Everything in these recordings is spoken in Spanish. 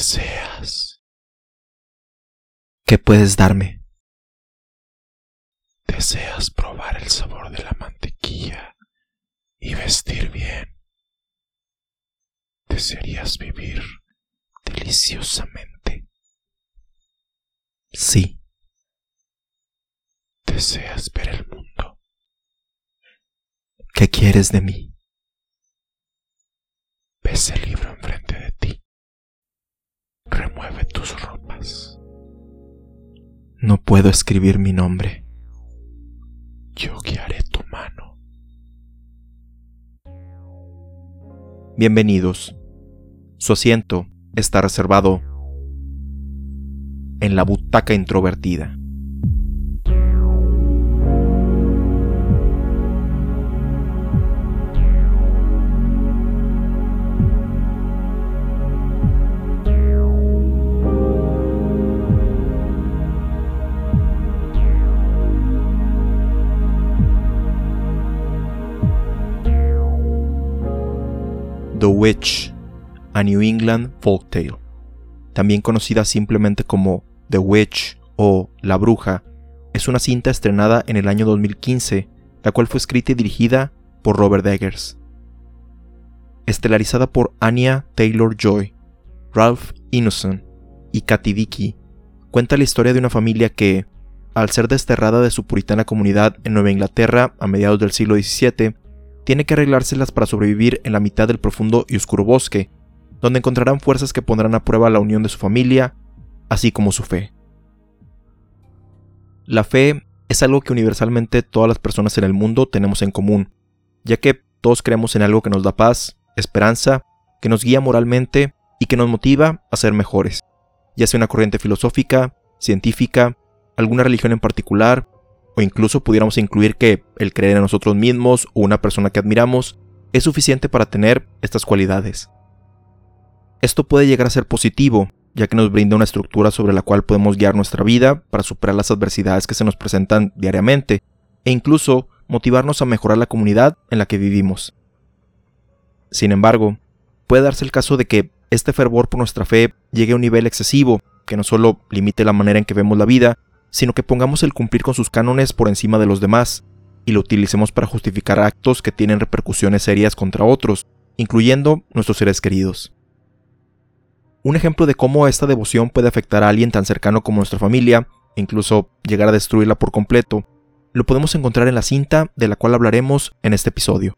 deseas? ¿Qué puedes darme? ¿Deseas probar el sabor de la mantequilla y vestir bien? ¿Desearías vivir deliciosamente? Sí. ¿Deseas ver el mundo? ¿Qué quieres de mí? Ves el libro enfrente de ti. Remueve tus ropas. No puedo escribir mi nombre. Yo guiaré tu mano. Bienvenidos. Su asiento está reservado en la butaca introvertida. The Witch, a New England Folktale, también conocida simplemente como The Witch o La Bruja, es una cinta estrenada en el año 2015, la cual fue escrita y dirigida por Robert Eggers. Estelarizada por Anya Taylor Joy, Ralph Innocent y Katy Dickey, cuenta la historia de una familia que, al ser desterrada de su puritana comunidad en Nueva Inglaterra a mediados del siglo XVII, tiene que arreglárselas para sobrevivir en la mitad del profundo y oscuro bosque, donde encontrarán fuerzas que pondrán a prueba la unión de su familia, así como su fe. La fe es algo que universalmente todas las personas en el mundo tenemos en común, ya que todos creemos en algo que nos da paz, esperanza, que nos guía moralmente y que nos motiva a ser mejores, ya sea una corriente filosófica, científica, alguna religión en particular o incluso pudiéramos incluir que el creer en nosotros mismos o una persona que admiramos es suficiente para tener estas cualidades. Esto puede llegar a ser positivo, ya que nos brinda una estructura sobre la cual podemos guiar nuestra vida para superar las adversidades que se nos presentan diariamente, e incluso motivarnos a mejorar la comunidad en la que vivimos. Sin embargo, puede darse el caso de que este fervor por nuestra fe llegue a un nivel excesivo, que no solo limite la manera en que vemos la vida, sino que pongamos el cumplir con sus cánones por encima de los demás, y lo utilicemos para justificar actos que tienen repercusiones serias contra otros, incluyendo nuestros seres queridos. Un ejemplo de cómo esta devoción puede afectar a alguien tan cercano como nuestra familia, e incluso llegar a destruirla por completo, lo podemos encontrar en la cinta de la cual hablaremos en este episodio.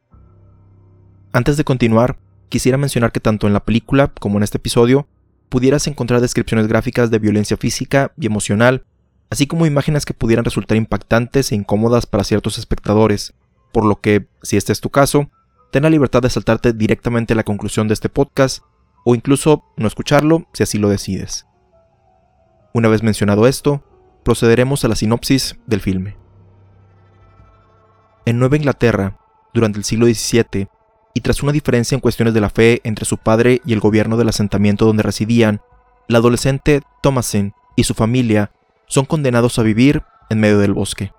Antes de continuar, quisiera mencionar que tanto en la película como en este episodio pudieras encontrar descripciones gráficas de violencia física y emocional así como imágenes que pudieran resultar impactantes e incómodas para ciertos espectadores, por lo que, si este es tu caso, ten la libertad de saltarte directamente a la conclusión de este podcast o incluso no escucharlo si así lo decides. Una vez mencionado esto, procederemos a la sinopsis del filme. En Nueva Inglaterra, durante el siglo XVII, y tras una diferencia en cuestiones de la fe entre su padre y el gobierno del asentamiento donde residían, la adolescente Thomasin y su familia son condenados a vivir en medio del bosque.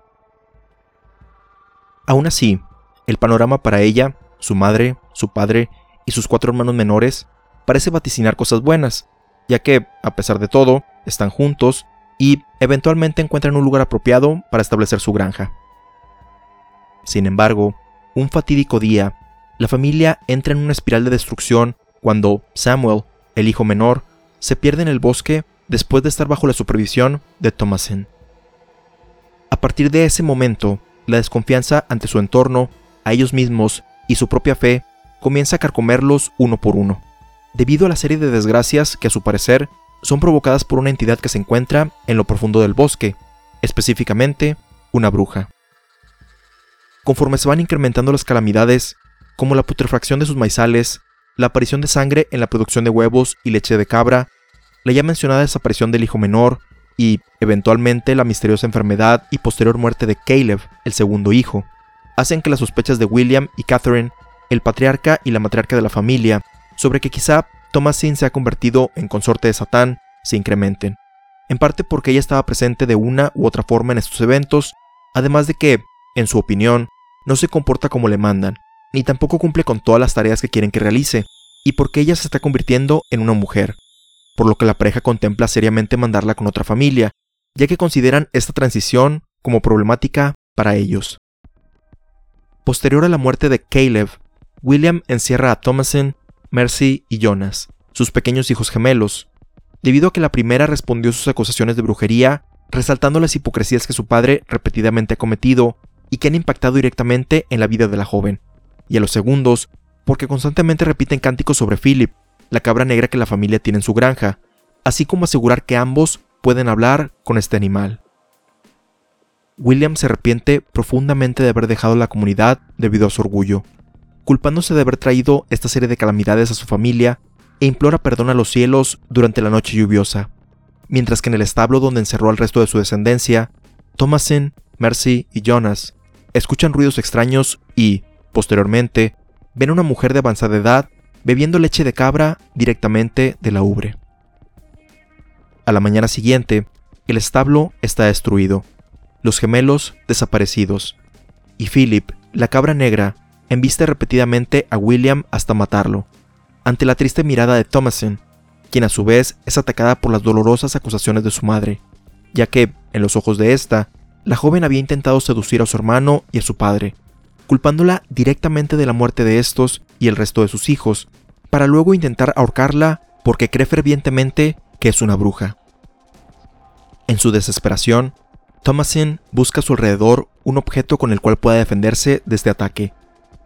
Aún así, el panorama para ella, su madre, su padre y sus cuatro hermanos menores parece vaticinar cosas buenas, ya que, a pesar de todo, están juntos y eventualmente encuentran un lugar apropiado para establecer su granja. Sin embargo, un fatídico día, la familia entra en una espiral de destrucción cuando Samuel, el hijo menor, se pierde en el bosque después de estar bajo la supervisión de Thomasin. A partir de ese momento, la desconfianza ante su entorno, a ellos mismos y su propia fe comienza a carcomerlos uno por uno, debido a la serie de desgracias que a su parecer son provocadas por una entidad que se encuentra en lo profundo del bosque, específicamente una bruja. Conforme se van incrementando las calamidades, como la putrefacción de sus maizales, la aparición de sangre en la producción de huevos y leche de cabra, la ya mencionada desaparición del hijo menor y, eventualmente, la misteriosa enfermedad y posterior muerte de Caleb, el segundo hijo, hacen que las sospechas de William y Catherine, el patriarca y la matriarca de la familia, sobre que quizá Thomasin se ha convertido en consorte de Satán, se incrementen, en parte porque ella estaba presente de una u otra forma en estos eventos, además de que, en su opinión, no se comporta como le mandan, ni tampoco cumple con todas las tareas que quieren que realice, y porque ella se está convirtiendo en una mujer, por lo que la pareja contempla seriamente mandarla con otra familia, ya que consideran esta transición como problemática para ellos. Posterior a la muerte de Caleb, William encierra a Thomasin, Mercy y Jonas, sus pequeños hijos gemelos, debido a que la primera respondió sus acusaciones de brujería, resaltando las hipocresías que su padre repetidamente ha cometido y que han impactado directamente en la vida de la joven, y a los segundos, porque constantemente repiten cánticos sobre Philip, la cabra negra que la familia tiene en su granja, así como asegurar que ambos pueden hablar con este animal. William se arrepiente profundamente de haber dejado la comunidad debido a su orgullo, culpándose de haber traído esta serie de calamidades a su familia e implora perdón a los cielos durante la noche lluviosa, mientras que en el establo donde encerró al resto de su descendencia, Thomasin, Mercy y Jonas escuchan ruidos extraños y, posteriormente, ven a una mujer de avanzada edad bebiendo leche de cabra directamente de la ubre. A la mañana siguiente, el establo está destruido, los gemelos desaparecidos, y Philip, la cabra negra, embiste repetidamente a William hasta matarlo, ante la triste mirada de Thomasin, quien a su vez es atacada por las dolorosas acusaciones de su madre, ya que, en los ojos de esta, la joven había intentado seducir a su hermano y a su padre, culpándola directamente de la muerte de estos y el resto de sus hijos, para luego intentar ahorcarla porque cree fervientemente que es una bruja. En su desesperación, Thomasin busca a su alrededor un objeto con el cual pueda defenderse de este ataque,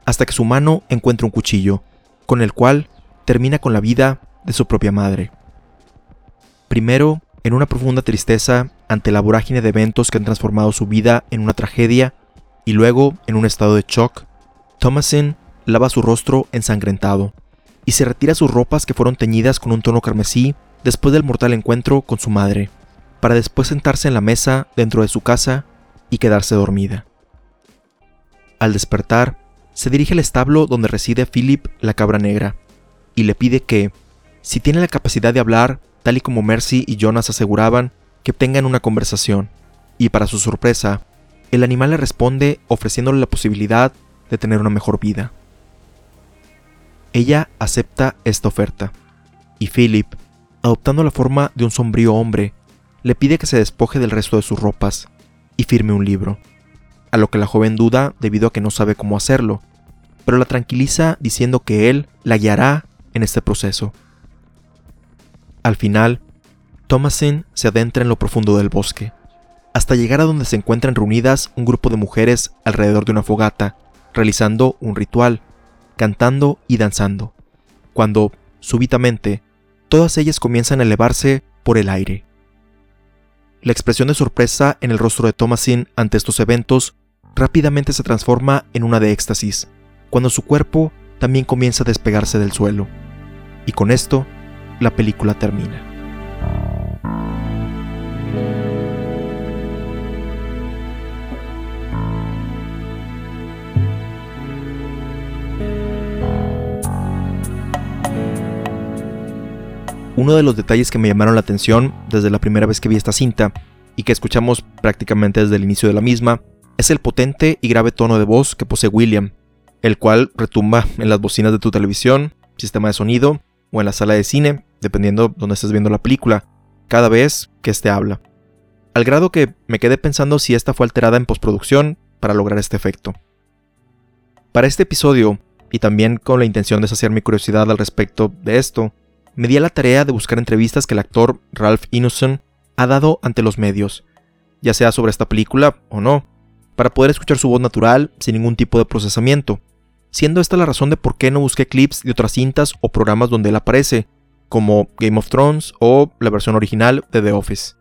hasta que su mano encuentra un cuchillo, con el cual termina con la vida de su propia madre. Primero, en una profunda tristeza ante la vorágine de eventos que han transformado su vida en una tragedia, y luego, en un estado de shock, Thomasin lava su rostro ensangrentado y se retira sus ropas que fueron teñidas con un tono carmesí después del mortal encuentro con su madre para después sentarse en la mesa dentro de su casa y quedarse dormida. Al despertar, se dirige al establo donde reside Philip la cabra negra, y le pide que, si tiene la capacidad de hablar, tal y como Mercy y Jonas aseguraban, que tengan una conversación, y para su sorpresa, el animal le responde ofreciéndole la posibilidad de tener una mejor vida. Ella acepta esta oferta, y Philip, adoptando la forma de un sombrío hombre, le pide que se despoje del resto de sus ropas y firme un libro, a lo que la joven duda debido a que no sabe cómo hacerlo, pero la tranquiliza diciendo que él la guiará en este proceso. Al final, Thomasin se adentra en lo profundo del bosque, hasta llegar a donde se encuentran reunidas un grupo de mujeres alrededor de una fogata, realizando un ritual, cantando y danzando, cuando, súbitamente, todas ellas comienzan a elevarse por el aire. La expresión de sorpresa en el rostro de Thomasin ante estos eventos rápidamente se transforma en una de éxtasis, cuando su cuerpo también comienza a despegarse del suelo. Y con esto, la película termina. Uno de los detalles que me llamaron la atención desde la primera vez que vi esta cinta, y que escuchamos prácticamente desde el inicio de la misma, es el potente y grave tono de voz que posee William, el cual retumba en las bocinas de tu televisión, sistema de sonido o en la sala de cine, dependiendo donde estés viendo la película, cada vez que éste habla. Al grado que me quedé pensando si esta fue alterada en postproducción para lograr este efecto. Para este episodio, y también con la intención de saciar mi curiosidad al respecto de esto, me di a la tarea de buscar entrevistas que el actor Ralph Ineson ha dado ante los medios, ya sea sobre esta película o no, para poder escuchar su voz natural sin ningún tipo de procesamiento, siendo esta la razón de por qué no busqué clips de otras cintas o programas donde él aparece, como Game of Thrones o la versión original de The Office.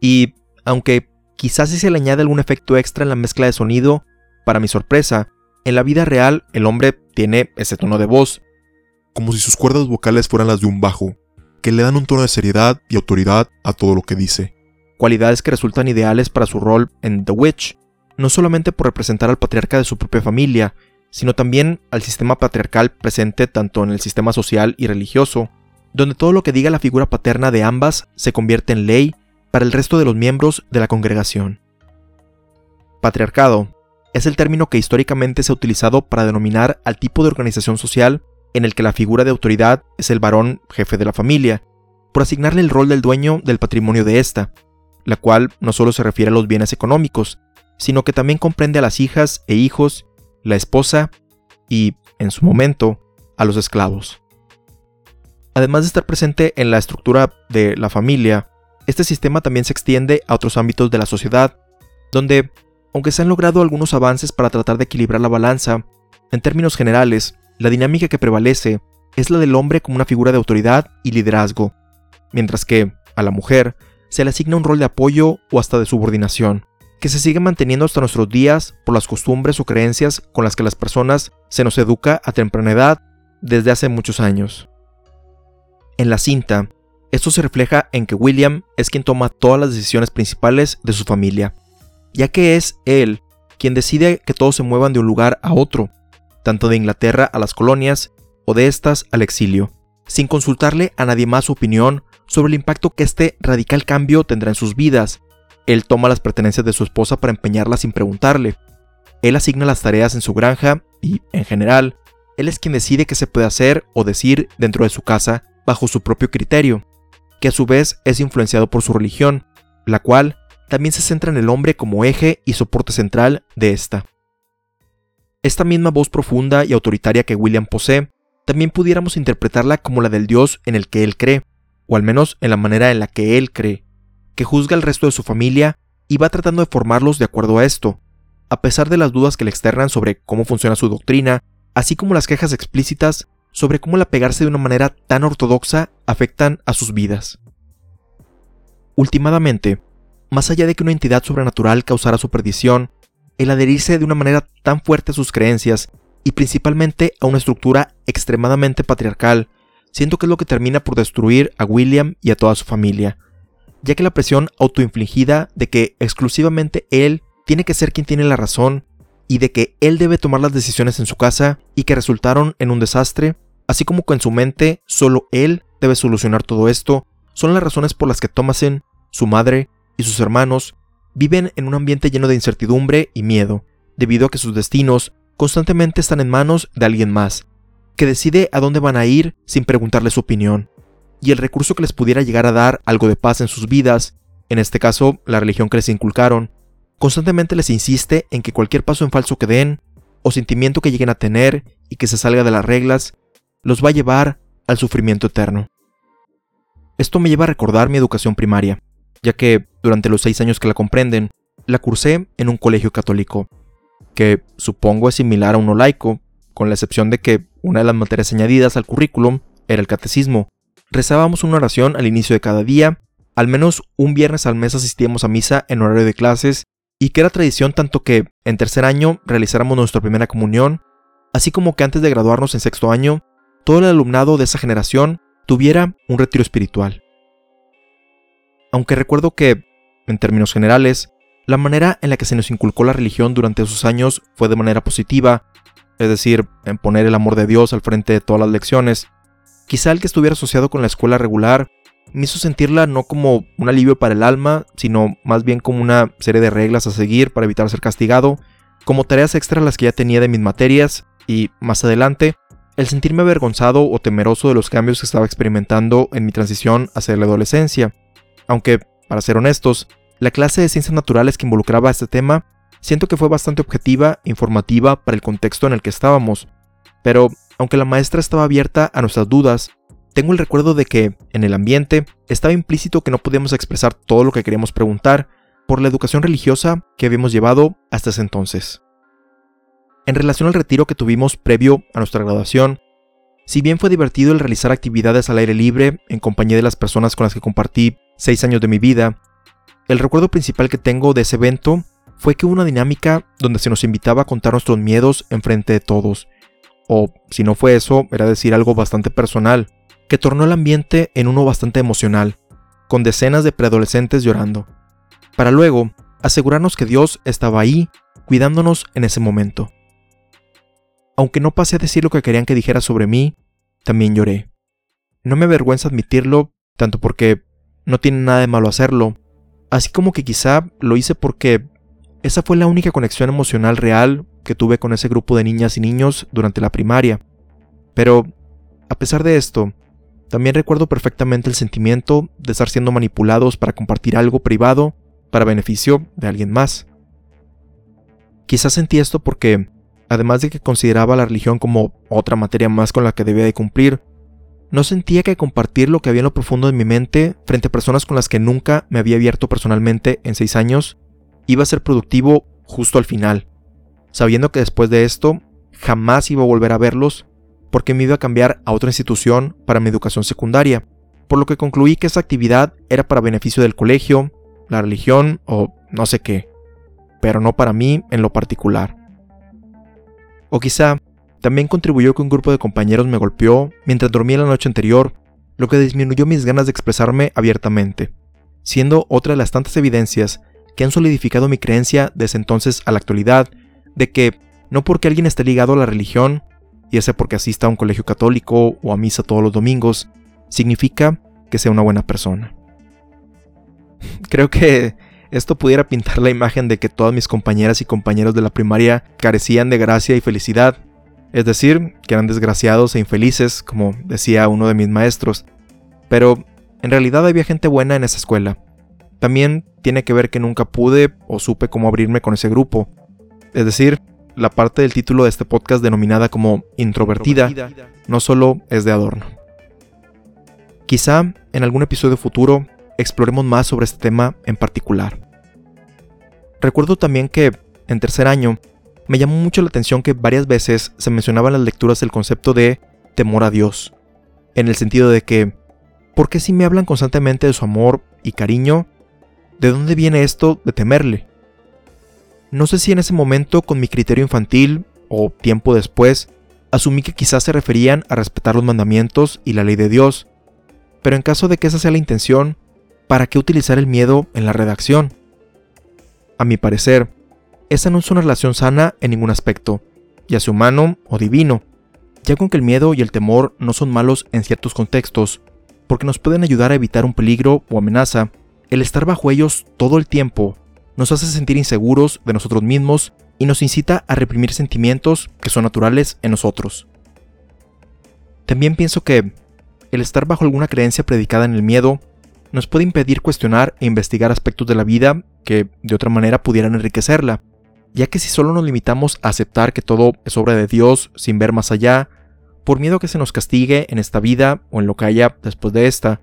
Y, aunque quizás si se le añade algún efecto extra en la mezcla de sonido, para mi sorpresa, en la vida real el hombre tiene ese tono de voz, como si sus cuerdas vocales fueran las de un bajo, que le dan un tono de seriedad y autoridad a todo lo que dice. Cualidades que resultan ideales para su rol en The Witch, no solamente por representar al patriarca de su propia familia, sino también al sistema patriarcal presente tanto en el sistema social y religioso, donde todo lo que diga la figura paterna de ambas se convierte en ley para el resto de los miembros de la congregación. Patriarcado es el término que históricamente se ha utilizado para denominar al tipo de organización social en el que la figura de autoridad es el varón jefe de la familia, por asignarle el rol del dueño del patrimonio de ésta, la cual no solo se refiere a los bienes económicos, sino que también comprende a las hijas e hijos, la esposa y, en su momento, a los esclavos. Además de estar presente en la estructura de la familia, este sistema también se extiende a otros ámbitos de la sociedad, donde, aunque se han logrado algunos avances para tratar de equilibrar la balanza, en términos generales, la dinámica que prevalece es la del hombre como una figura de autoridad y liderazgo, mientras que, a la mujer, se le asigna un rol de apoyo o hasta de subordinación, que se sigue manteniendo hasta nuestros días por las costumbres o creencias con las que las personas se nos educa a temprana edad desde hace muchos años. En la cinta, esto se refleja en que William es quien toma todas las decisiones principales de su familia, ya que es él quien decide que todos se muevan de un lugar a otro, tanto de Inglaterra a las colonias o de estas al exilio, sin consultarle a nadie más su opinión sobre el impacto que este radical cambio tendrá en sus vidas. Él toma las pertenencias de su esposa para empeñarlas sin preguntarle. Él asigna las tareas en su granja y, en general, él es quien decide qué se puede hacer o decir dentro de su casa bajo su propio criterio, que a su vez es influenciado por su religión, la cual también se centra en el hombre como eje y soporte central de esta. Esta misma voz profunda y autoritaria que William posee, también pudiéramos interpretarla como la del Dios en el que él cree, o al menos en la manera en la que él cree, que juzga al resto de su familia y va tratando de formarlos de acuerdo a esto, a pesar de las dudas que le externan sobre cómo funciona su doctrina, así como las quejas explícitas sobre cómo el apegarse de una manera tan ortodoxa afectan a sus vidas. Últimamente, más allá de que una entidad sobrenatural causara su perdición, el adherirse de una manera tan fuerte a sus creencias y principalmente a una estructura extremadamente patriarcal, siento que es lo que termina por destruir a William y a toda su familia, ya que la presión autoinfligida de que exclusivamente él tiene que ser quien tiene la razón y de que él debe tomar las decisiones en su casa y que resultaron en un desastre, así como que en su mente solo él debe solucionar todo esto, son las razones por las que Thomason, su madre y sus hermanos viven en un ambiente lleno de incertidumbre y miedo, debido a que sus destinos constantemente están en manos de alguien más, que decide a dónde van a ir sin preguntarle su opinión, y el recurso que les pudiera llegar a dar algo de paz en sus vidas, en este caso la religión que les inculcaron, constantemente les insiste en que cualquier paso en falso que den, o sentimiento que lleguen a tener y que se salga de las reglas, los va a llevar al sufrimiento eterno. Esto me lleva a recordar mi educación primaria, ya que, durante los seis años que la comprenden, la cursé en un colegio católico, que supongo es similar a uno laico, con la excepción de que una de las materias añadidas al currículum era el catecismo. Rezábamos una oración al inicio de cada día, al menos un viernes al mes asistíamos a misa en horario de clases, y que era tradición tanto que en tercer año realizáramos nuestra primera comunión, así como que antes de graduarnos en sexto año, todo el alumnado de esa generación tuviera un retiro espiritual. Aunque recuerdo que, en términos generales, la manera en la que se nos inculcó la religión durante esos años fue de manera positiva, es decir, en poner el amor de Dios al frente de todas las lecciones. Quizá el que estuviera asociado con la escuela regular me hizo sentirla no como un alivio para el alma, sino más bien como una serie de reglas a seguir para evitar ser castigado, como tareas extras las que ya tenía de mis materias, y, más adelante, el sentirme avergonzado o temeroso de los cambios que estaba experimentando en mi transición hacia la adolescencia. Aunque, para ser honestos, la clase de ciencias naturales que involucraba este tema siento que fue bastante objetiva e informativa para el contexto en el que estábamos, pero aunque la maestra estaba abierta a nuestras dudas, tengo el recuerdo de que, en el ambiente, estaba implícito que no podíamos expresar todo lo que queríamos preguntar por la educación religiosa que habíamos llevado hasta ese entonces. En relación al retiro que tuvimos previo a nuestra graduación, si bien fue divertido el realizar actividades al aire libre en compañía de las personas con las que compartí seis años de mi vida, el recuerdo principal que tengo de ese evento fue que hubo una dinámica donde se nos invitaba a contar nuestros miedos en frente de todos. O, si no fue eso, era decir algo bastante personal, que tornó el ambiente en uno bastante emocional, con decenas de preadolescentes llorando. Para luego, asegurarnos que Dios estaba ahí, cuidándonos en ese momento. Aunque no pasé a decir lo que querían que dijera sobre mí, también lloré. No me avergüenza admitirlo, tanto porque no tiene nada de malo hacerlo, Así como que quizá lo hice porque esa fue la única conexión emocional real que tuve con ese grupo de niñas y niños durante la primaria. Pero, a pesar de esto, también recuerdo perfectamente el sentimiento de estar siendo manipulados para compartir algo privado para beneficio de alguien más. Quizás sentí esto porque, además de que consideraba la religión como otra materia más con la que debía de cumplir, no sentía que compartir lo que había en lo profundo de mi mente frente a personas con las que nunca me había abierto personalmente en seis años iba a ser productivo justo al final, sabiendo que después de esto jamás iba a volver a verlos porque me iba a cambiar a otra institución para mi educación secundaria, por lo que concluí que esa actividad era para beneficio del colegio, la religión o no sé qué, pero no para mí en lo particular. O quizá también contribuyó que un grupo de compañeros me golpeó mientras dormía la noche anterior, lo que disminuyó mis ganas de expresarme abiertamente, siendo otra de las tantas evidencias que han solidificado mi creencia desde entonces a la actualidad de que no porque alguien esté ligado a la religión, ya sea porque asista a un colegio católico o a misa todos los domingos, significa que sea una buena persona. Creo que esto pudiera pintar la imagen de que todas mis compañeras y compañeros de la primaria carecían de gracia y felicidad, es decir, que eran desgraciados e infelices, como decía uno de mis maestros. Pero en realidad había gente buena en esa escuela. También tiene que ver que nunca pude o supe cómo abrirme con ese grupo. Es decir, la parte del título de este podcast denominada como introvertida no solo es de adorno. Quizá en algún episodio futuro exploremos más sobre este tema en particular. Recuerdo también que, en tercer año, me llamó mucho la atención que varias veces se mencionaba en las lecturas el concepto de temor a Dios, en el sentido de que, ¿por qué si me hablan constantemente de su amor y cariño? ¿De dónde viene esto de temerle? No sé si en ese momento, con mi criterio infantil, o tiempo después, asumí que quizás se referían a respetar los mandamientos y la ley de Dios, pero en caso de que esa sea la intención, ¿para qué utilizar el miedo en la redacción? A mi parecer, esa no es una relación sana en ningún aspecto, ya sea humano o divino, ya con que el miedo y el temor no son malos en ciertos contextos, porque nos pueden ayudar a evitar un peligro o amenaza, el estar bajo ellos todo el tiempo nos hace sentir inseguros de nosotros mismos y nos incita a reprimir sentimientos que son naturales en nosotros. También pienso que el estar bajo alguna creencia predicada en el miedo nos puede impedir cuestionar e investigar aspectos de la vida que de otra manera pudieran enriquecerla, ya que si solo nos limitamos a aceptar que todo es obra de Dios sin ver más allá, por miedo a que se nos castigue en esta vida o en lo que haya después de esta,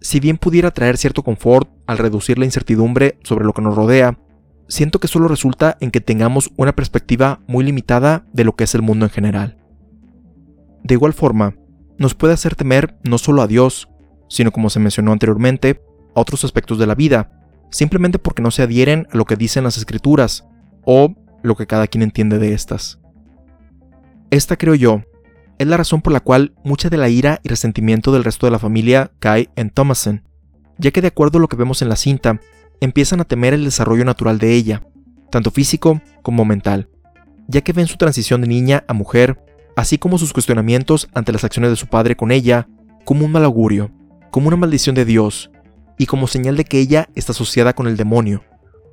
si bien pudiera traer cierto confort al reducir la incertidumbre sobre lo que nos rodea, siento que solo resulta en que tengamos una perspectiva muy limitada de lo que es el mundo en general. De igual forma, nos puede hacer temer no solo a Dios, sino como se mencionó anteriormente, a otros aspectos de la vida, simplemente porque no se adhieren a lo que dicen las escrituras, o lo que cada quien entiende de estas. Esta creo yo, es la razón por la cual mucha de la ira y resentimiento del resto de la familia cae en Thomason, ya que de acuerdo a lo que vemos en la cinta, empiezan a temer el desarrollo natural de ella, tanto físico como mental, ya que ven su transición de niña a mujer, así como sus cuestionamientos ante las acciones de su padre con ella, como un mal augurio, como una maldición de Dios, y como señal de que ella está asociada con el demonio,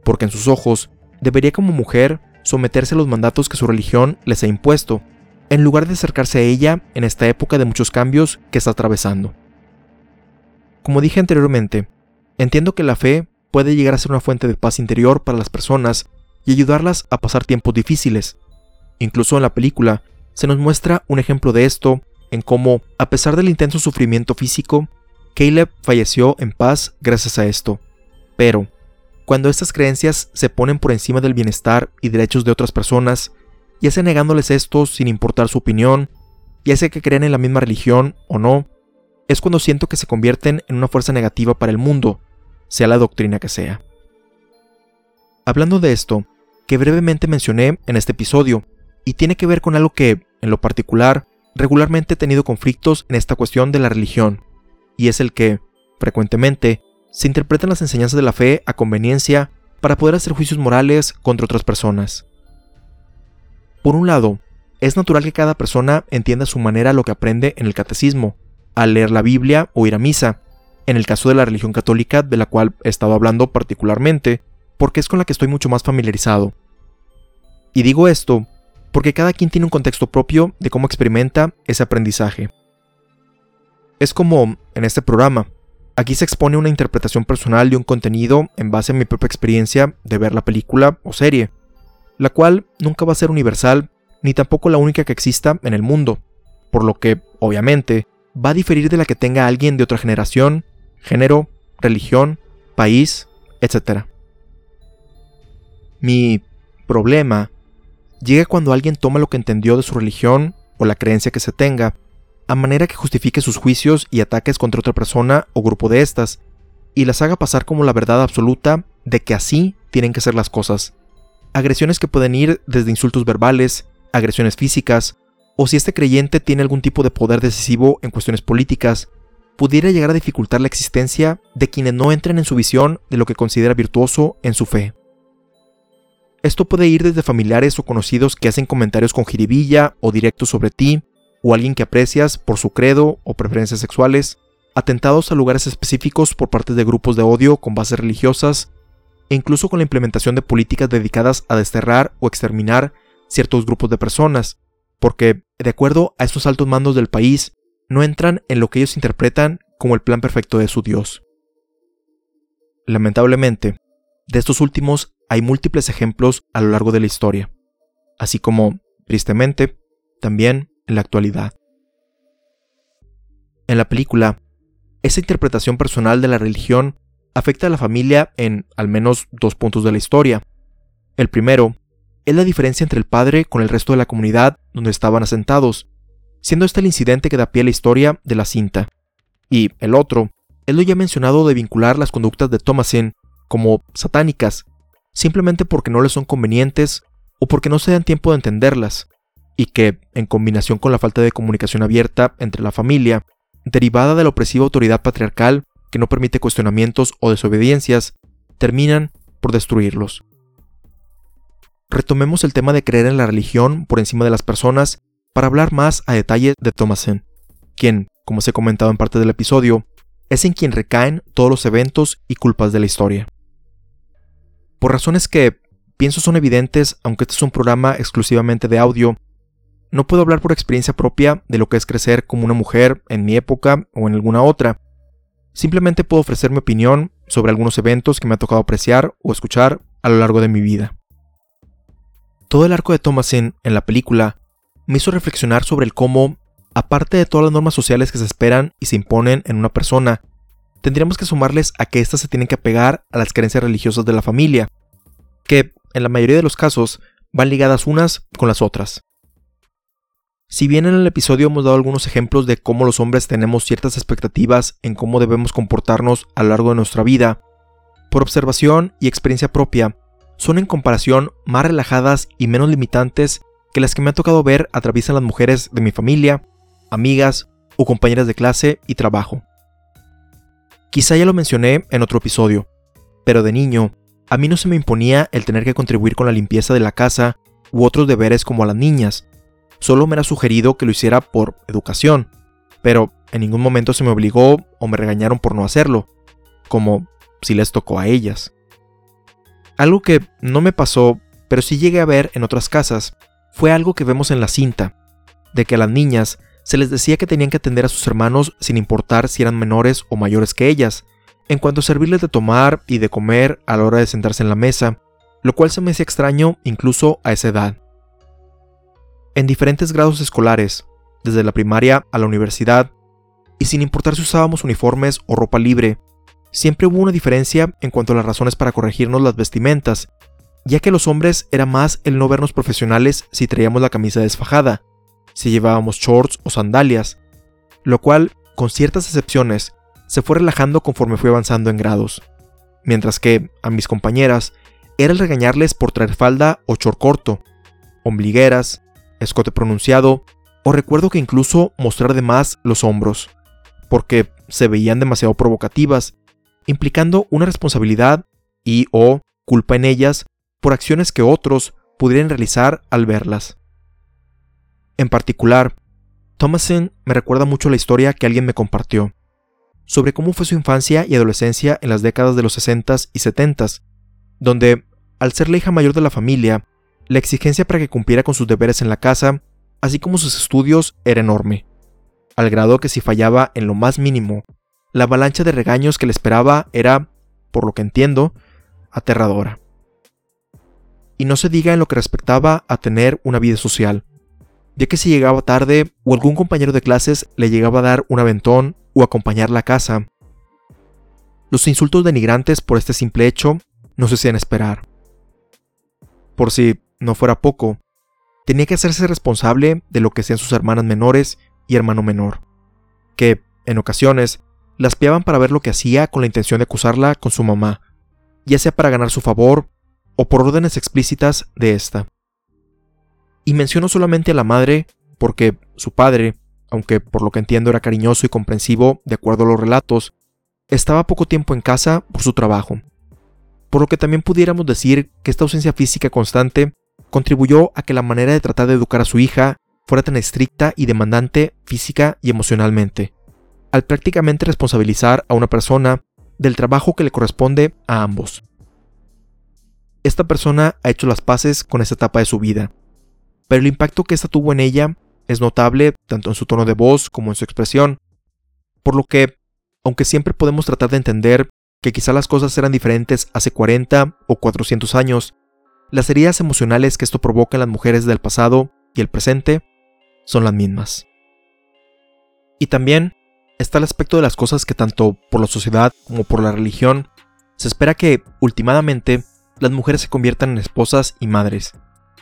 porque en sus ojos debería como mujer someterse a los mandatos que su religión les ha impuesto, en lugar de acercarse a ella en esta época de muchos cambios que está atravesando. Como dije anteriormente, entiendo que la fe puede llegar a ser una fuente de paz interior para las personas y ayudarlas a pasar tiempos difíciles. Incluso en la película se nos muestra un ejemplo de esto en cómo, a pesar del intenso sufrimiento físico, Caleb falleció en paz gracias a esto. Pero, cuando estas creencias se ponen por encima del bienestar y derechos de otras personas, ya sea negándoles esto sin importar su opinión, ya sea que crean en la misma religión o no, es cuando siento que se convierten en una fuerza negativa para el mundo, sea la doctrina que sea. Hablando de esto, que brevemente mencioné en este episodio, y tiene que ver con algo que, en lo particular, regularmente he tenido conflictos en esta cuestión de la religión, y es el que, frecuentemente, se interpretan las enseñanzas de la fe a conveniencia para poder hacer juicios morales contra otras personas. Por un lado, es natural que cada persona entienda a su manera lo que aprende en el catecismo, al leer la Biblia o ir a misa, en el caso de la religión católica de la cual he estado hablando particularmente, porque es con la que estoy mucho más familiarizado. Y digo esto porque cada quien tiene un contexto propio de cómo experimenta ese aprendizaje. Es como en este programa. Aquí se expone una interpretación personal de un contenido en base a mi propia experiencia de ver la película o serie, la cual nunca va a ser universal ni tampoco la única que exista en el mundo, por lo que, obviamente, va a diferir de la que tenga alguien de otra generación, género, religión, país, etc. Mi problema llega cuando alguien toma lo que entendió de su religión o la creencia que se tenga, a manera que justifique sus juicios y ataques contra otra persona o grupo de estas, y las haga pasar como la verdad absoluta de que así tienen que ser las cosas. Agresiones que pueden ir desde insultos verbales, agresiones físicas, o si este creyente tiene algún tipo de poder decisivo en cuestiones políticas, pudiera llegar a dificultar la existencia de quienes no entren en su visión de lo que considera virtuoso en su fe. Esto puede ir desde familiares o conocidos que hacen comentarios con jiribilla o directos sobre ti, o alguien que aprecias por su credo o preferencias sexuales, atentados a lugares específicos por parte de grupos de odio con bases religiosas, e incluso con la implementación de políticas dedicadas a desterrar o exterminar ciertos grupos de personas, porque, de acuerdo a estos altos mandos del país, no entran en lo que ellos interpretan como el plan perfecto de su Dios. Lamentablemente, de estos últimos hay múltiples ejemplos a lo largo de la historia, así como, tristemente, también en la actualidad. En la película, esa interpretación personal de la religión afecta a la familia en al menos dos puntos de la historia. El primero es la diferencia entre el padre con el resto de la comunidad donde estaban asentados, siendo este el incidente que da pie a la historia de la cinta. Y el otro es lo ya mencionado de vincular las conductas de Thomasin como satánicas, simplemente porque no le son convenientes o porque no se dan tiempo de entenderlas, y que, en combinación con la falta de comunicación abierta entre la familia, derivada de la opresiva autoridad patriarcal que no permite cuestionamientos o desobediencias, terminan por destruirlos. Retomemos el tema de creer en la religión por encima de las personas para hablar más a detalle de Thomasen, quien, como se ha comentado en parte del episodio, es en quien recaen todos los eventos y culpas de la historia. Por razones que pienso son evidentes, aunque este es un programa exclusivamente de audio, no puedo hablar por experiencia propia de lo que es crecer como una mujer en mi época o en alguna otra. Simplemente puedo ofrecer mi opinión sobre algunos eventos que me ha tocado apreciar o escuchar a lo largo de mi vida. Todo el arco de Thomasin en la película me hizo reflexionar sobre el cómo, aparte de todas las normas sociales que se esperan y se imponen en una persona, tendríamos que sumarles a que éstas se tienen que apegar a las creencias religiosas de la familia, que, en la mayoría de los casos, van ligadas unas con las otras. Si bien en el episodio hemos dado algunos ejemplos de cómo los hombres tenemos ciertas expectativas en cómo debemos comportarnos a lo largo de nuestra vida, por observación y experiencia propia, son en comparación más relajadas y menos limitantes que las que me ha tocado ver atraviesan las mujeres de mi familia, amigas o compañeras de clase y trabajo. Quizá ya lo mencioné en otro episodio, pero de niño, a mí no se me imponía el tener que contribuir con la limpieza de la casa u otros deberes como a las niñas, solo me era sugerido que lo hiciera por educación, pero en ningún momento se me obligó o me regañaron por no hacerlo, como si les tocó a ellas. Algo que no me pasó, pero sí llegué a ver en otras casas, fue algo que vemos en la cinta, de que a las niñas se les decía que tenían que atender a sus hermanos sin importar si eran menores o mayores que ellas, en cuanto a servirles de tomar y de comer a la hora de sentarse en la mesa, lo cual se me hacía extraño incluso a esa edad en diferentes grados escolares, desde la primaria a la universidad, y sin importar si usábamos uniformes o ropa libre, siempre hubo una diferencia en cuanto a las razones para corregirnos las vestimentas, ya que los hombres era más el no vernos profesionales si traíamos la camisa desfajada, si llevábamos shorts o sandalias, lo cual, con ciertas excepciones, se fue relajando conforme fui avanzando en grados, mientras que a mis compañeras era el regañarles por traer falda o short corto, ombligueras, escote pronunciado, o recuerdo que incluso mostrar de más los hombros, porque se veían demasiado provocativas, implicando una responsabilidad y o culpa en ellas por acciones que otros pudieran realizar al verlas. En particular, Thomason me recuerda mucho la historia que alguien me compartió, sobre cómo fue su infancia y adolescencia en las décadas de los 60s y 70s, donde, al ser la hija mayor de la familia, la exigencia para que cumpliera con sus deberes en la casa, así como sus estudios, era enorme. al grado que si fallaba en lo más mínimo, la avalancha de regaños que le esperaba era, por lo que entiendo, aterradora. Y no se diga en lo que respectaba a tener una vida social, ya que si llegaba tarde o algún compañero de clases le llegaba a dar un aventón o acompañarla a casa, los insultos denigrantes por este simple hecho no se hacían esperar. Por si no fuera poco, tenía que hacerse responsable de lo que sean sus hermanas menores y hermano menor, que, en ocasiones, la espiaban para ver lo que hacía con la intención de acusarla con su mamá, ya sea para ganar su favor o por órdenes explícitas de esta. Y menciono solamente a la madre porque su padre, aunque por lo que entiendo era cariñoso y comprensivo de acuerdo a los relatos, estaba poco tiempo en casa por su trabajo. Por lo que también pudiéramos decir que esta ausencia física constante contribuyó a que la manera de tratar de educar a su hija fuera tan estricta y demandante física y emocionalmente, al prácticamente responsabilizar a una persona del trabajo que le corresponde a ambos. Esta persona ha hecho las paces con esta etapa de su vida, pero el impacto que esta tuvo en ella es notable tanto en su tono de voz como en su expresión, por lo que, aunque siempre podemos tratar de entender que quizá las cosas eran diferentes hace 40 o 400 años, las heridas emocionales que esto provoca en las mujeres del pasado y el presente son las mismas. Y también está el aspecto de las cosas que tanto por la sociedad como por la religión se espera que, últimamente, las mujeres se conviertan en esposas y madres,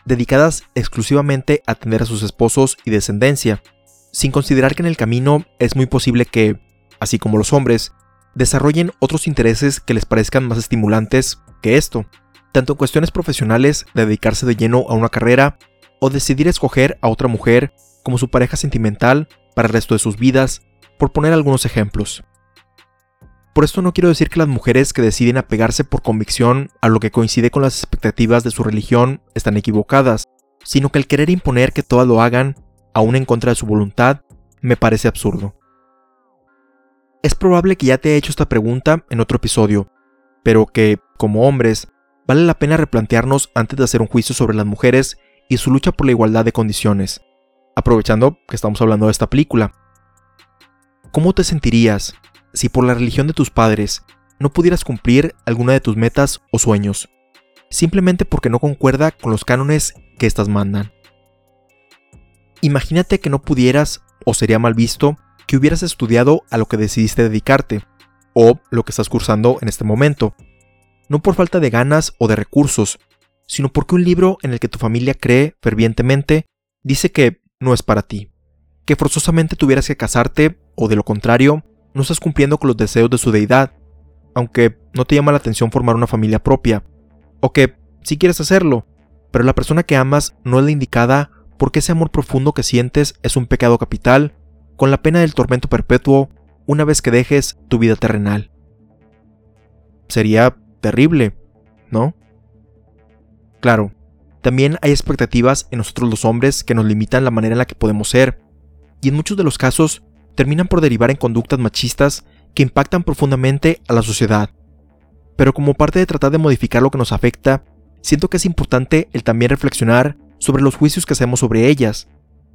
dedicadas exclusivamente a atender a sus esposos y descendencia, sin considerar que en el camino es muy posible que, así como los hombres, desarrollen otros intereses que les parezcan más estimulantes que esto, tanto en cuestiones profesionales de dedicarse de lleno a una carrera o decidir escoger a otra mujer como su pareja sentimental para el resto de sus vidas, por poner algunos ejemplos. Por esto no quiero decir que las mujeres que deciden apegarse por convicción a lo que coincide con las expectativas de su religión están equivocadas, sino que el querer imponer que todas lo hagan, aún en contra de su voluntad, me parece absurdo. Es probable que ya te he hecho esta pregunta en otro episodio, pero que, como hombres, vale la pena replantearnos antes de hacer un juicio sobre las mujeres y su lucha por la igualdad de condiciones, aprovechando que estamos hablando de esta película. ¿Cómo te sentirías si por la religión de tus padres no pudieras cumplir alguna de tus metas o sueños, simplemente porque no concuerda con los cánones que éstas mandan. Imagínate que no pudieras, o sería mal visto, que hubieras estudiado a lo que decidiste dedicarte, o lo que estás cursando en este momento, no por falta de ganas o de recursos, sino porque un libro en el que tu familia cree fervientemente dice que no es para ti, que forzosamente tuvieras que casarte, o de lo contrario, no estás cumpliendo con los deseos de su deidad, aunque no te llama la atención formar una familia propia, o que sí quieres hacerlo, pero la persona que amas no es la indicada porque ese amor profundo que sientes es un pecado capital, con la pena del tormento perpetuo una vez que dejes tu vida terrenal. Sería terrible, ¿no? Claro, también hay expectativas en nosotros los hombres que nos limitan la manera en la que podemos ser, y en muchos de los casos terminan por derivar en conductas machistas que impactan profundamente a la sociedad. Pero como parte de tratar de modificar lo que nos afecta, siento que es importante el también reflexionar sobre los juicios que hacemos sobre ellas,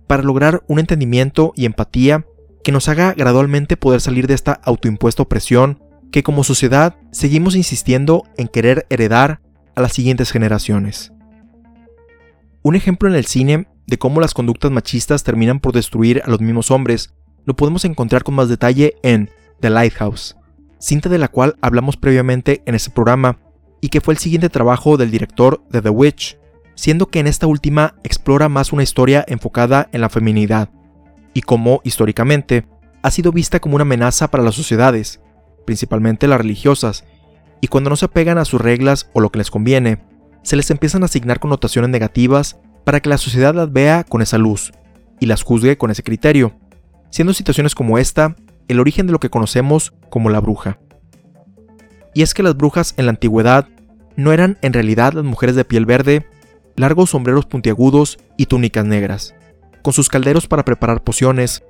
para lograr un entendimiento y empatía que nos haga gradualmente poder salir de esta autoimpuesta opresión que como sociedad seguimos insistiendo en querer heredar a las siguientes generaciones. Un ejemplo en el cine de cómo las conductas machistas terminan por destruir a los mismos hombres lo podemos encontrar con más detalle en The Lighthouse, cinta de la cual hablamos previamente en este programa y que fue el siguiente trabajo del director de The Witch, siendo que en esta última explora más una historia enfocada en la feminidad y cómo, históricamente, ha sido vista como una amenaza para las sociedades, principalmente las religiosas, y cuando no se apegan a sus reglas o lo que les conviene, se les empiezan a asignar connotaciones negativas para que la sociedad las vea con esa luz y las juzgue con ese criterio, siendo situaciones como esta el origen de lo que conocemos como la bruja. Y es que las brujas en la antigüedad no eran en realidad las mujeres de piel verde, largos sombreros puntiagudos y túnicas negras, con sus calderos para preparar pociones,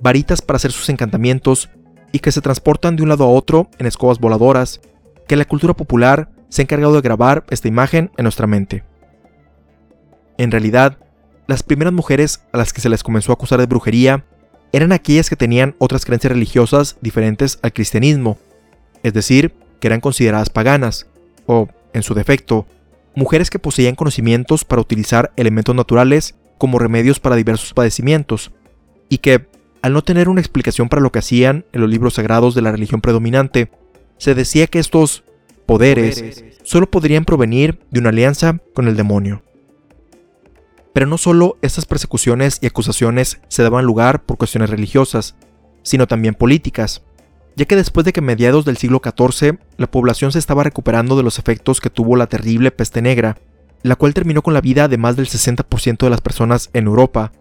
varitas para hacer sus encantamientos y que se transportan de un lado a otro en escobas voladoras, que la cultura popular se ha encargado de grabar esta imagen en nuestra mente. En realidad, las primeras mujeres a las que se les comenzó a acusar de brujería eran aquellas que tenían otras creencias religiosas diferentes al cristianismo, es decir, que eran consideradas paganas, o, en su defecto, mujeres que poseían conocimientos para utilizar elementos naturales como remedios para diversos padecimientos, y que, al no tener una explicación para lo que hacían en los libros sagrados de la religión predominante, se decía que estos poderes solo podrían provenir de una alianza con el demonio. Pero no solo estas persecuciones y acusaciones se daban lugar por cuestiones religiosas, sino también políticas, ya que después de que mediados del siglo XIV la población se estaba recuperando de los efectos que tuvo la terrible peste negra, la cual terminó con la vida de más del 60% de las personas en Europa,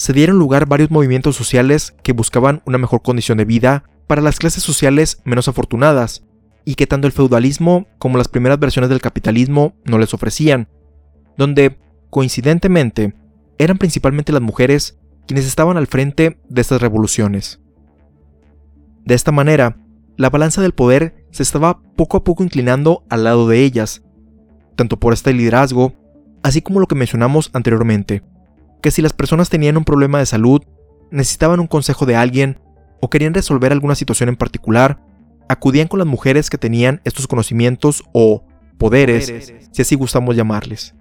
se dieron lugar varios movimientos sociales que buscaban una mejor condición de vida para las clases sociales menos afortunadas, y que tanto el feudalismo como las primeras versiones del capitalismo no les ofrecían, donde, coincidentemente, eran principalmente las mujeres quienes estaban al frente de estas revoluciones. De esta manera, la balanza del poder se estaba poco a poco inclinando al lado de ellas, tanto por este liderazgo, así como lo que mencionamos anteriormente, que si las personas tenían un problema de salud, necesitaban un consejo de alguien o querían resolver alguna situación en particular, acudían con las mujeres que tenían estos conocimientos o poderes, si así gustamos llamarles.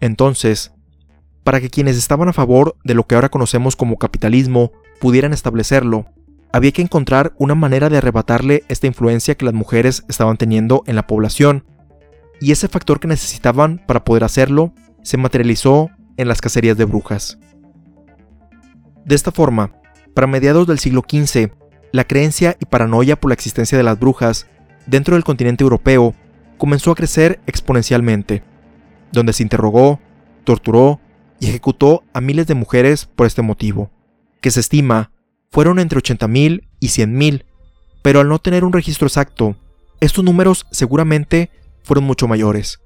Entonces, para que quienes estaban a favor de lo que ahora conocemos como capitalismo pudieran establecerlo, había que encontrar una manera de arrebatarle esta influencia que las mujeres estaban teniendo en la población, y ese factor que necesitaban para poder hacerlo se materializó en las cacerías de brujas. De esta forma, para mediados del siglo XV, la creencia y paranoia por la existencia de las brujas dentro del continente europeo comenzó a crecer exponencialmente, donde se interrogó, torturó y ejecutó a miles de mujeres por este motivo, que se estima fueron entre 80.000 y 100.000, pero al no tener un registro exacto, estos números seguramente fueron mucho mayores,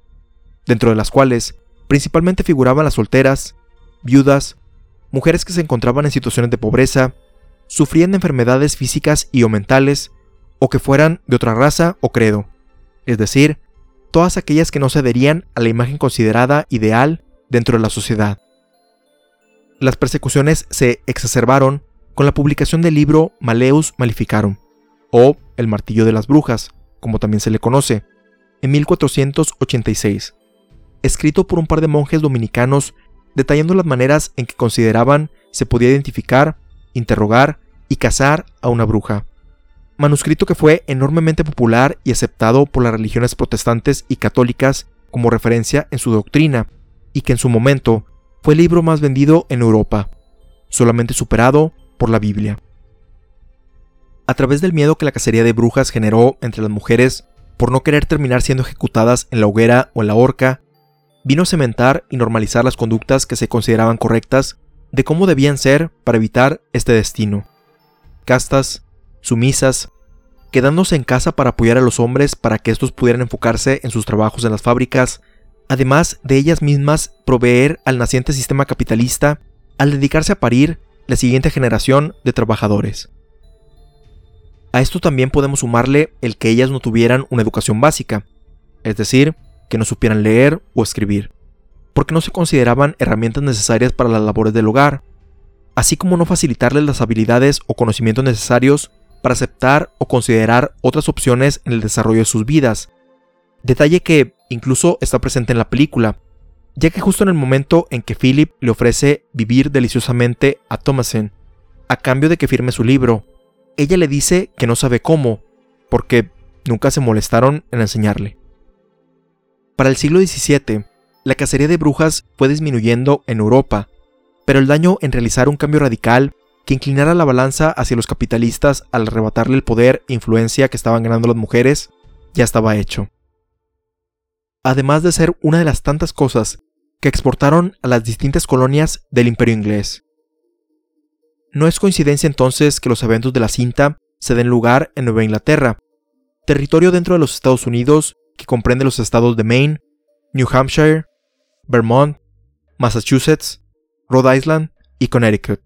dentro de las cuales principalmente figuraban las solteras, viudas, mujeres que se encontraban en situaciones de pobreza sufrían de enfermedades físicas y o mentales, o que fueran de otra raza o credo, es decir, todas aquellas que no se adherían a la imagen considerada ideal dentro de la sociedad. Las persecuciones se exacerbaron con la publicación del libro Maleus Maleficarum, o El martillo de las brujas, como también se le conoce, en 1486, escrito por un par de monjes dominicanos detallando las maneras en que consideraban se podía identificar interrogar y cazar a una bruja. Manuscrito que fue enormemente popular y aceptado por las religiones protestantes y católicas como referencia en su doctrina, y que en su momento fue el libro más vendido en Europa, solamente superado por la Biblia. A través del miedo que la cacería de brujas generó entre las mujeres por no querer terminar siendo ejecutadas en la hoguera o en la horca, vino a cementar y normalizar las conductas que se consideraban correctas de cómo debían ser para evitar este destino. Castas, sumisas, quedándose en casa para apoyar a los hombres para que estos pudieran enfocarse en sus trabajos en las fábricas, además de ellas mismas proveer al naciente sistema capitalista al dedicarse a parir la siguiente generación de trabajadores. A esto también podemos sumarle el que ellas no tuvieran una educación básica, es decir, que no supieran leer o escribir porque no se consideraban herramientas necesarias para las labores del hogar, así como no facilitarles las habilidades o conocimientos necesarios para aceptar o considerar otras opciones en el desarrollo de sus vidas. Detalle que incluso está presente en la película, ya que justo en el momento en que Philip le ofrece vivir deliciosamente a Thomasin, a cambio de que firme su libro, ella le dice que no sabe cómo, porque nunca se molestaron en enseñarle. Para el siglo XVII, la cacería de brujas fue disminuyendo en Europa, pero el daño en realizar un cambio radical que inclinara la balanza hacia los capitalistas al arrebatarle el poder e influencia que estaban ganando las mujeres ya estaba hecho. Además de ser una de las tantas cosas que exportaron a las distintas colonias del imperio inglés. No es coincidencia entonces que los eventos de la cinta se den lugar en Nueva Inglaterra, territorio dentro de los Estados Unidos que comprende los estados de Maine, New Hampshire, Vermont, Massachusetts, Rhode Island y Connecticut,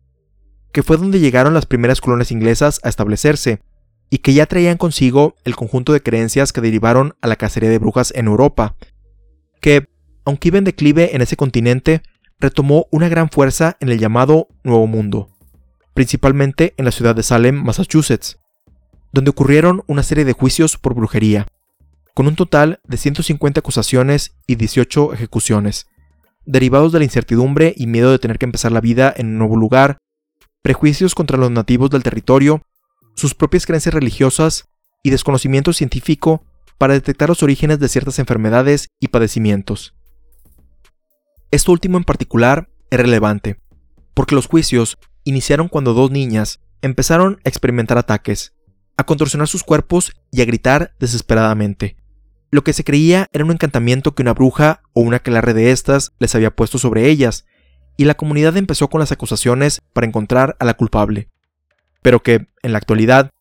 que fue donde llegaron las primeras colonias inglesas a establecerse, y que ya traían consigo el conjunto de creencias que derivaron a la cacería de brujas en Europa, que, aunque iba en declive en ese continente, retomó una gran fuerza en el llamado Nuevo Mundo, principalmente en la ciudad de Salem, Massachusetts, donde ocurrieron una serie de juicios por brujería, con un total de 150 acusaciones y 18 ejecuciones, derivados de la incertidumbre y miedo de tener que empezar la vida en un nuevo lugar, prejuicios contra los nativos del territorio, sus propias creencias religiosas y desconocimiento científico para detectar los orígenes de ciertas enfermedades y padecimientos. Esto último en particular es relevante, porque los juicios iniciaron cuando dos niñas empezaron a experimentar ataques, a contorsionar sus cuerpos y a gritar desesperadamente. Lo que se creía era un encantamiento que una bruja o una aquelarre de estas les había puesto sobre ellas, y la comunidad empezó con las acusaciones para encontrar a la culpable. Pero que, en la actualidad,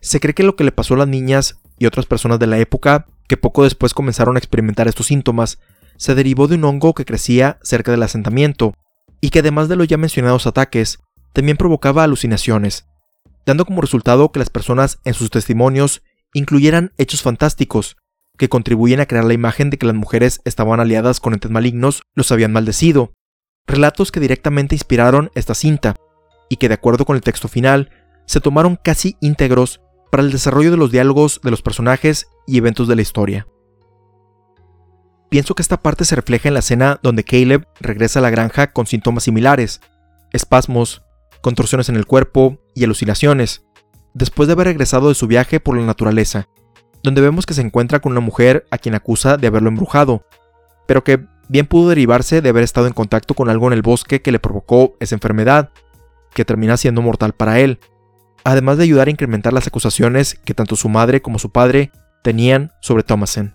se cree que lo que le pasó a las niñas y otras personas de la época, que poco después comenzaron a experimentar estos síntomas, se derivó de un hongo que crecía cerca del asentamiento, y que además de los ya mencionados ataques, también provocaba alucinaciones, dando como resultado que las personas en sus testimonios incluyeran hechos fantásticos, que contribuyen a crear la imagen de que las mujeres estaban aliadas con entes malignos, los habían maldecido, relatos que directamente inspiraron esta cinta, y que de acuerdo con el texto final, se tomaron casi íntegros para el desarrollo de los diálogos de los personajes y eventos de la historia. Pienso que esta parte se refleja en la escena donde Caleb regresa a la granja con síntomas similares, espasmos, contorsiones en el cuerpo y alucinaciones, después de haber regresado de su viaje por la naturaleza, donde vemos que se encuentra con una mujer a quien acusa de haberlo embrujado, pero que bien pudo derivarse de haber estado en contacto con algo en el bosque que le provocó esa enfermedad, que termina siendo mortal para él, además de ayudar a incrementar las acusaciones que tanto su madre como su padre tenían sobre Thomasen.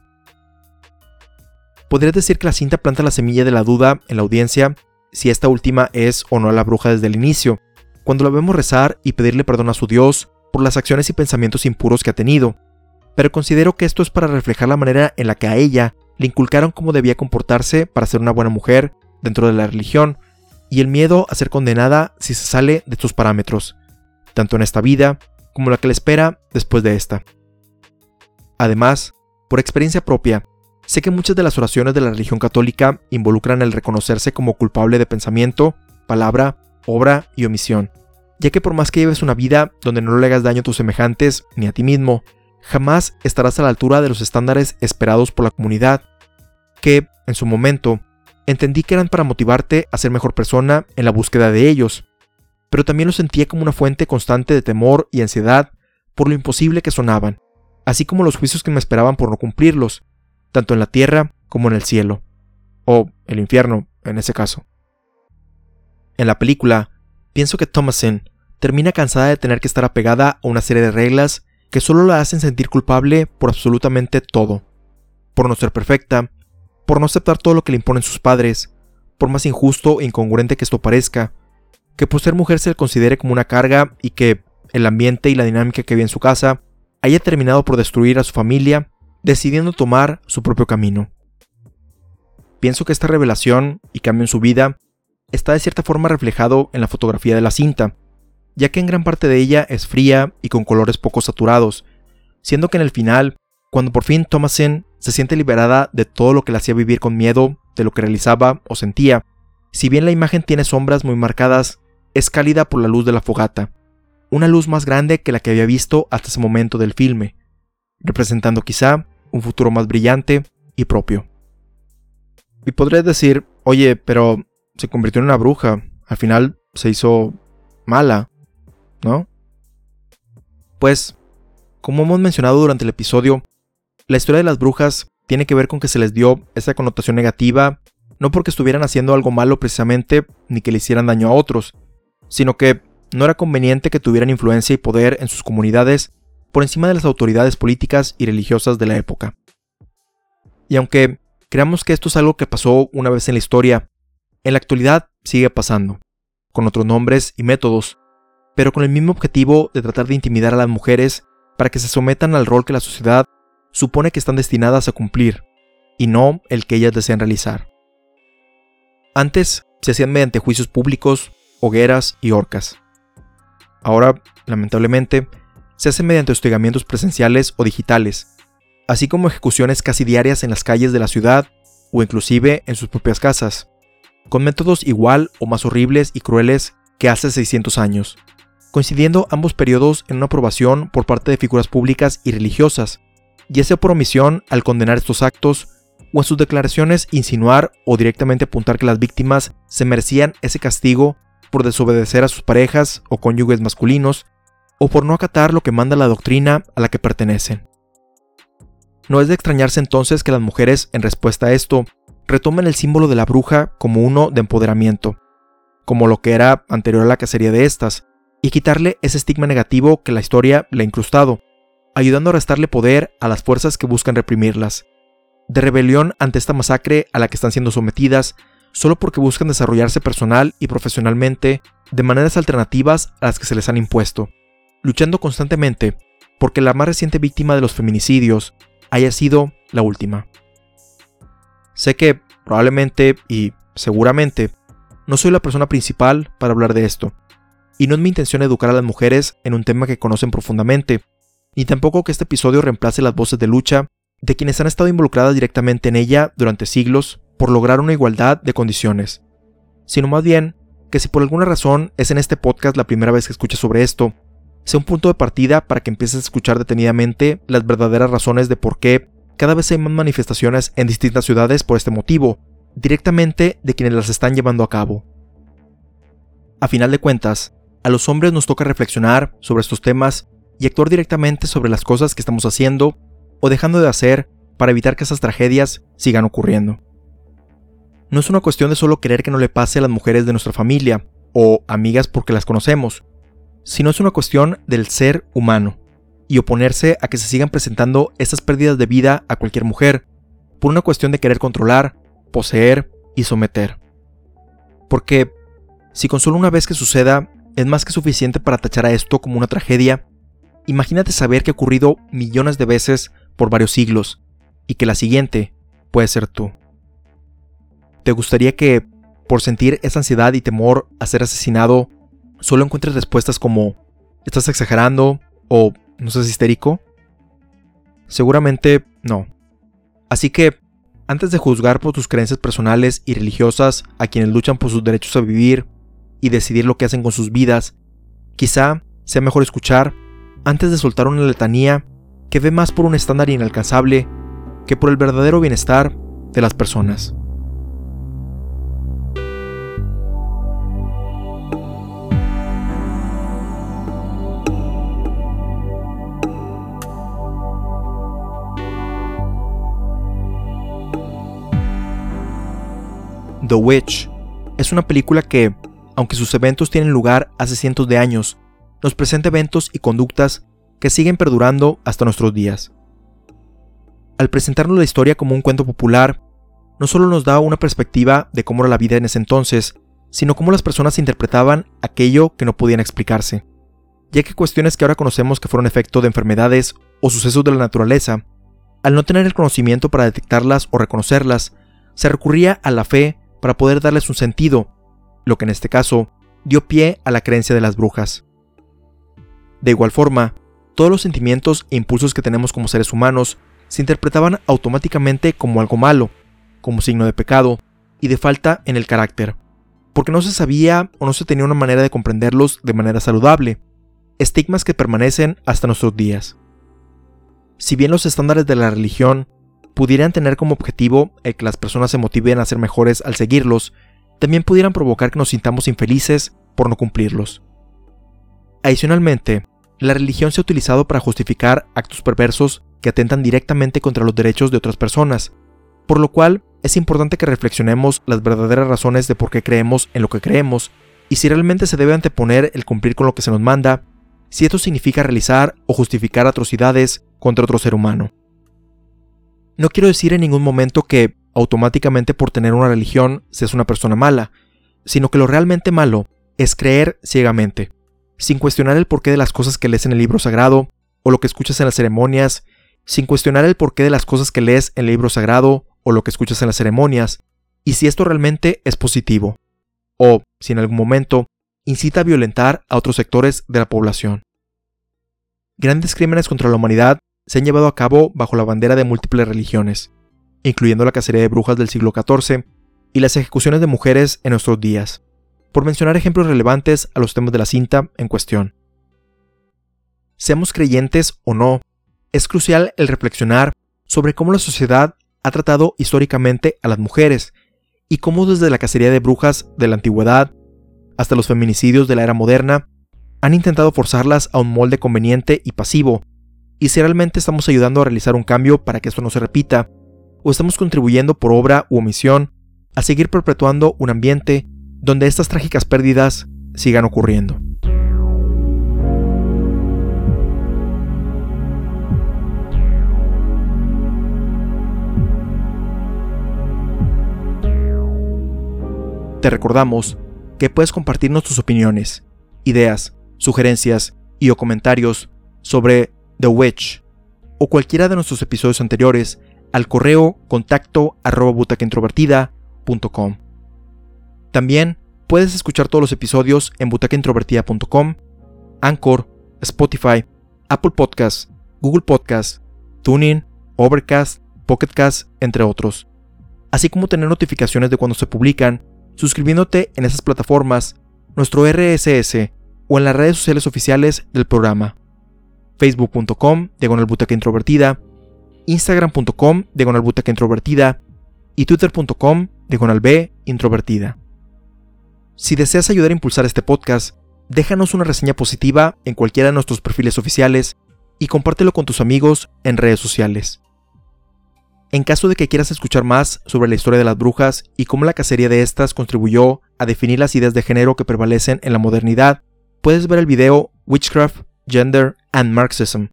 Podrías decir que la cinta planta la semilla de la duda en la audiencia si esta última es o no la bruja desde el inicio, cuando la vemos rezar y pedirle perdón a su Dios por las acciones y pensamientos impuros que ha tenido, pero considero que esto es para reflejar la manera en la que a ella le inculcaron cómo debía comportarse para ser una buena mujer dentro de la religión, y el miedo a ser condenada si se sale de sus parámetros, tanto en esta vida como la que le espera después de esta. Además, por experiencia propia, Sé que muchas de las oraciones de la religión católica involucran el reconocerse como culpable de pensamiento, palabra, obra y omisión, ya que por más que lleves una vida donde no le hagas daño a tus semejantes ni a ti mismo, jamás estarás a la altura de los estándares esperados por la comunidad, que, en su momento, entendí que eran para motivarte a ser mejor persona en la búsqueda de ellos, pero también lo sentía como una fuente constante de temor y ansiedad por lo imposible que sonaban, así como los juicios que me esperaban por no cumplirlos, tanto en la tierra como en el cielo, o el infierno en ese caso. En la película, pienso que Thomasin termina cansada de tener que estar apegada a una serie de reglas que solo la hacen sentir culpable por absolutamente todo, por no ser perfecta, por no aceptar todo lo que le imponen sus padres, por más injusto e incongruente que esto parezca, que por ser mujer se le considere como una carga y que el ambiente y la dinámica que vive en su casa haya terminado por destruir a su familia decidiendo tomar su propio camino. Pienso que esta revelación y cambio en su vida está de cierta forma reflejado en la fotografía de la cinta, ya que en gran parte de ella es fría y con colores poco saturados, siendo que en el final, cuando por fin Thomasin se siente liberada de todo lo que le hacía vivir con miedo de lo que realizaba o sentía, si bien la imagen tiene sombras muy marcadas, es cálida por la luz de la fogata, una luz más grande que la que había visto hasta ese momento del filme, representando quizá un futuro más brillante y propio. Y podrías decir, oye, pero se convirtió en una bruja, al final se hizo mala, ¿no? Pues, como hemos mencionado durante el episodio, la historia de las brujas tiene que ver con que se les dio esa connotación negativa, no porque estuvieran haciendo algo malo precisamente, ni que le hicieran daño a otros, sino que no era conveniente que tuvieran influencia y poder en sus comunidades por encima de las autoridades políticas y religiosas de la época. Y aunque creamos que esto es algo que pasó una vez en la historia, en la actualidad sigue pasando, con otros nombres y métodos, pero con el mismo objetivo de tratar de intimidar a las mujeres para que se sometan al rol que la sociedad supone que están destinadas a cumplir, y no el que ellas desean realizar. Antes se hacían mediante juicios públicos, hogueras y horcas. Ahora, lamentablemente, se hace mediante hostigamientos presenciales o digitales, así como ejecuciones casi diarias en las calles de la ciudad o inclusive en sus propias casas, con métodos igual o más horribles y crueles que hace 600 años, coincidiendo ambos periodos en una aprobación por parte de figuras públicas y religiosas, ya sea por omisión al condenar estos actos o en sus declaraciones insinuar o directamente apuntar que las víctimas se merecían ese castigo por desobedecer a sus parejas o cónyuges masculinos o por no acatar lo que manda la doctrina a la que pertenecen. No es de extrañarse entonces que las mujeres, en respuesta a esto, retomen el símbolo de la bruja como uno de empoderamiento, como lo que era anterior a la cacería de estas, y quitarle ese estigma negativo que la historia le ha incrustado, ayudando a restarle poder a las fuerzas que buscan reprimirlas, de rebelión ante esta masacre a la que están siendo sometidas solo porque buscan desarrollarse personal y profesionalmente de maneras alternativas a las que se les han impuesto, luchando constantemente porque la más reciente víctima de los feminicidios haya sido la última. Sé que probablemente y seguramente no soy la persona principal para hablar de esto, y no es mi intención educar a las mujeres en un tema que conocen profundamente, ni tampoco que este episodio reemplace las voces de lucha de quienes han estado involucradas directamente en ella durante siglos por lograr una igualdad de condiciones, sino más bien que si por alguna razón es en este podcast la primera vez que escuchas sobre esto, sea un punto de partida para que empieces a escuchar detenidamente las verdaderas razones de por qué cada vez hay más manifestaciones en distintas ciudades por este motivo, directamente de quienes las están llevando a cabo. A final de cuentas, a los hombres nos toca reflexionar sobre estos temas y actuar directamente sobre las cosas que estamos haciendo o dejando de hacer para evitar que esas tragedias sigan ocurriendo. No es una cuestión de solo querer que no le pase a las mujeres de nuestra familia o amigas porque las conocemos, sino es una cuestión del ser humano y oponerse a que se sigan presentando estas pérdidas de vida a cualquier mujer, por una cuestión de querer controlar, poseer y someter. Porque, si con solo una vez que suceda es más que suficiente para tachar a esto como una tragedia, imagínate saber que ha ocurrido millones de veces por varios siglos, y que la siguiente puede ser tú. ¿Te gustaría que, por sentir esa ansiedad y temor a ser asesinado, solo encuentres respuestas como ¿estás exagerando? o ¿no seas histérico? Seguramente no. Así que, antes de juzgar por tus creencias personales y religiosas a quienes luchan por sus derechos a vivir y decidir lo que hacen con sus vidas, quizá sea mejor escuchar, antes de soltar una letanía que ve más por un estándar inalcanzable que por el verdadero bienestar de las personas. The Witch es una película que, aunque sus eventos tienen lugar hace cientos de años, nos presenta eventos y conductas que siguen perdurando hasta nuestros días. Al presentarnos la historia como un cuento popular, no solo nos da una perspectiva de cómo era la vida en ese entonces, sino cómo las personas interpretaban aquello que no podían explicarse, ya que cuestiones que ahora conocemos que fueron efecto de enfermedades o sucesos de la naturaleza, al no tener el conocimiento para detectarlas o reconocerlas, se recurría a la fe para poder darles un sentido, lo que en este caso dio pie a la creencia de las brujas. De igual forma, todos los sentimientos e impulsos que tenemos como seres humanos se interpretaban automáticamente como algo malo, como signo de pecado y de falta en el carácter, porque no se sabía o no se tenía una manera de comprenderlos de manera saludable, estigmas que permanecen hasta nuestros días. Si bien los estándares de la religión pudieran tener como objetivo el que las personas se motiven a ser mejores al seguirlos, también pudieran provocar que nos sintamos infelices por no cumplirlos. Adicionalmente, la religión se ha utilizado para justificar actos perversos que atentan directamente contra los derechos de otras personas, por lo cual es importante que reflexionemos las verdaderas razones de por qué creemos en lo que creemos y si realmente se debe anteponer el cumplir con lo que se nos manda, si esto significa realizar o justificar atrocidades contra otro ser humano. No quiero decir en ningún momento que automáticamente por tener una religión seas una persona mala, sino que lo realmente malo es creer ciegamente sin cuestionar el porqué de las cosas que lees en el libro sagrado o lo que escuchas en las ceremonias, sin cuestionar el porqué de las cosas que lees en el libro sagrado o lo que escuchas en las ceremonias, y si esto realmente es positivo, o si en algún momento incita a violentar a otros sectores de la población. Grandes crímenes contra la humanidad se han llevado a cabo bajo la bandera de múltiples religiones, incluyendo la cacería de brujas del siglo XIV y las ejecuciones de mujeres en nuestros días por mencionar ejemplos relevantes a los temas de la cinta en cuestión. seamos creyentes o no, es crucial el reflexionar sobre cómo la sociedad ha tratado históricamente a las mujeres y cómo desde la cacería de brujas de la antigüedad hasta los feminicidios de la era moderna han intentado forzarlas a un molde conveniente y pasivo, y si realmente estamos ayudando a realizar un cambio para que esto no se repita, o estamos contribuyendo por obra u omisión a seguir perpetuando un ambiente donde estas trágicas pérdidas sigan ocurriendo. Te recordamos que puedes compartirnos tus opiniones, ideas, sugerencias y o comentarios sobre The Witch o cualquiera de nuestros episodios anteriores al correo contacto arroba También puedes escuchar todos los episodios en butacaintrovertida.com, Anchor, Spotify, Apple Podcasts, Google Podcasts, TuneIn, Overcast, Pocketcast, entre otros. Así como tener notificaciones de cuando se publican, suscribiéndote en esas plataformas, nuestro RSS o en las redes sociales oficiales del programa. Facebook.com, diagonal introvertida, Instagram.com, diagonal butaca introvertida y Twitter.com, diagonal B introvertida. Si deseas ayudar a impulsar este podcast, déjanos una reseña positiva en cualquiera de nuestros perfiles oficiales y compártelo con tus amigos en redes sociales. En caso de que quieras escuchar más sobre la historia de las brujas y cómo la cacería de estas contribuyó a definir las ideas de género que prevalecen en la modernidad, puedes ver el video Witchcraft, Gender and Marxism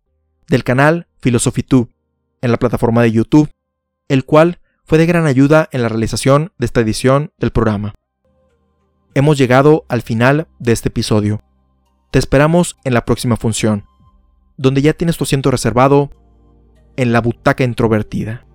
del canal Philosophy 2 en la plataforma de YouTube, el cual fue de gran ayuda en la realización de esta edición del programa. Hemos llegado al final de este episodio. Te esperamos en la próxima función, donde ya tienes tu asiento reservado en la butaca introvertida.